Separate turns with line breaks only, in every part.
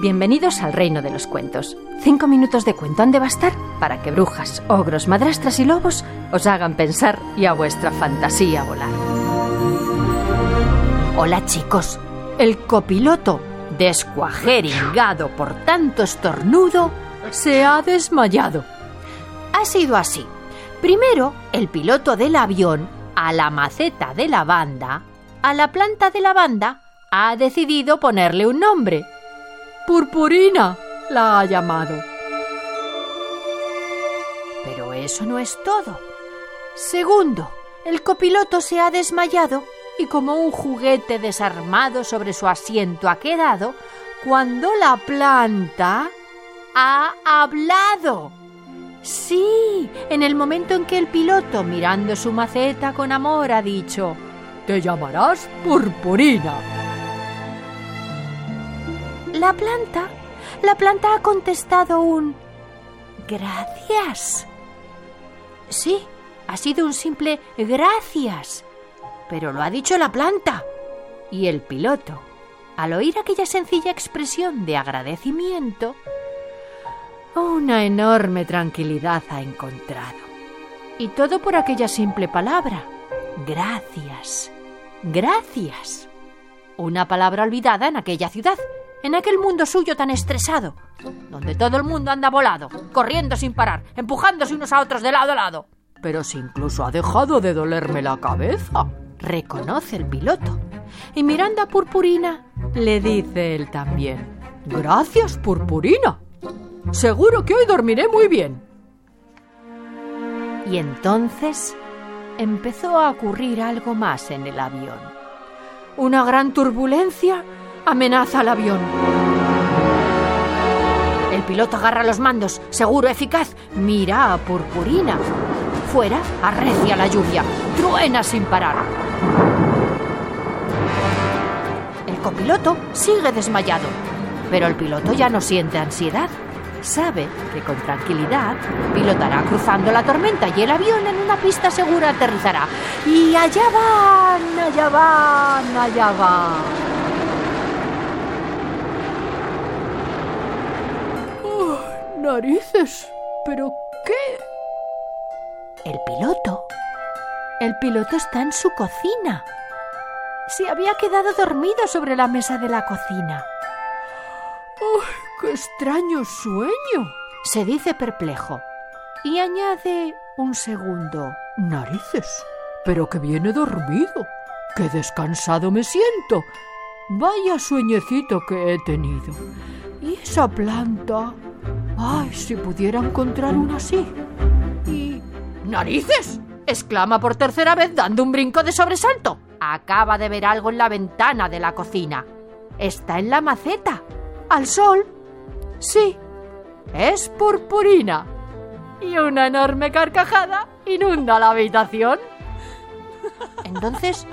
Bienvenidos al reino de los cuentos. Cinco minutos de cuento han de bastar para que brujas, ogros, madrastras y lobos os hagan pensar y a vuestra fantasía volar. Hola chicos, el copiloto, descuajeringado por tanto estornudo, se ha desmayado. Ha sido así. Primero, el piloto del avión, a la maceta de la banda, a la planta de la banda, ha decidido ponerle un nombre. Purpurina la ha llamado. Pero eso no es todo. Segundo, el copiloto se ha desmayado y como un juguete desarmado sobre su asiento ha quedado cuando la planta ha hablado. Sí, en el momento en que el piloto, mirando su maceta con amor, ha dicho, Te llamarás Purpurina. La planta, la planta ha contestado un gracias. Sí, ha sido un simple gracias, pero lo ha dicho la planta. Y el piloto, al oír aquella sencilla expresión de agradecimiento, una enorme tranquilidad ha encontrado. Y todo por aquella simple palabra. Gracias. Gracias. Una palabra olvidada en aquella ciudad en aquel mundo suyo tan estresado, donde todo el mundo anda volado, corriendo sin parar, empujándose unos a otros de lado a lado. Pero si incluso ha dejado de dolerme la cabeza, reconoce el piloto. Y mirando a Purpurina, le dice él también, Gracias, Purpurina. Seguro que hoy dormiré muy bien. Y entonces empezó a ocurrir algo más en el avión. Una gran turbulencia amenaza al avión. El piloto agarra los mandos, seguro, eficaz, mira a Purpurina. Fuera arrecia la lluvia, truena sin parar. El copiloto sigue desmayado, pero el piloto ya no siente ansiedad. Sabe que con tranquilidad pilotará cruzando la tormenta y el avión en una pista segura aterrizará. Y allá van, allá van, allá van. Narices. ¿Pero qué? El piloto. El piloto está en su cocina. Se había quedado dormido sobre la mesa de la cocina. ¡Uy, qué extraño sueño! se dice perplejo. Y añade un segundo. Narices. Pero que viene dormido. Qué descansado me siento. Vaya sueñecito que he tenido. ¿Y esa planta? ¡Ay, si pudiera encontrar una así! Y... ¡Narices! exclama por tercera vez dando un brinco de sobresalto. Acaba de ver algo en la ventana de la cocina. Está en la maceta. ¿Al sol? Sí. Es purpurina. Y una enorme carcajada inunda la habitación. Entonces,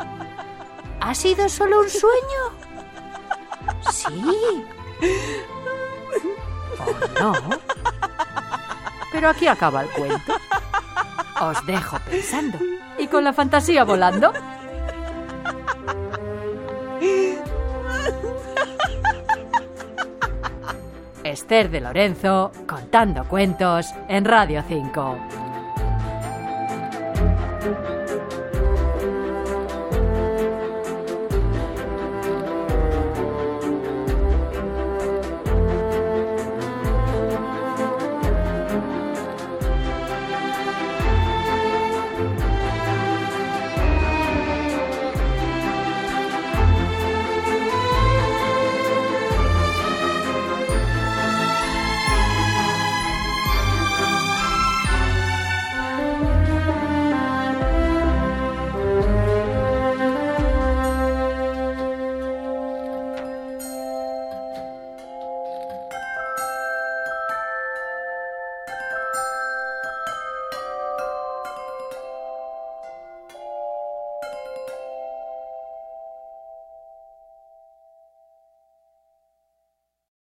¿ha sido solo un sueño? Sí. ¿O no? Pero aquí acaba el cuento. Os dejo pensando y con la fantasía volando. Esther de Lorenzo contando cuentos en Radio 5.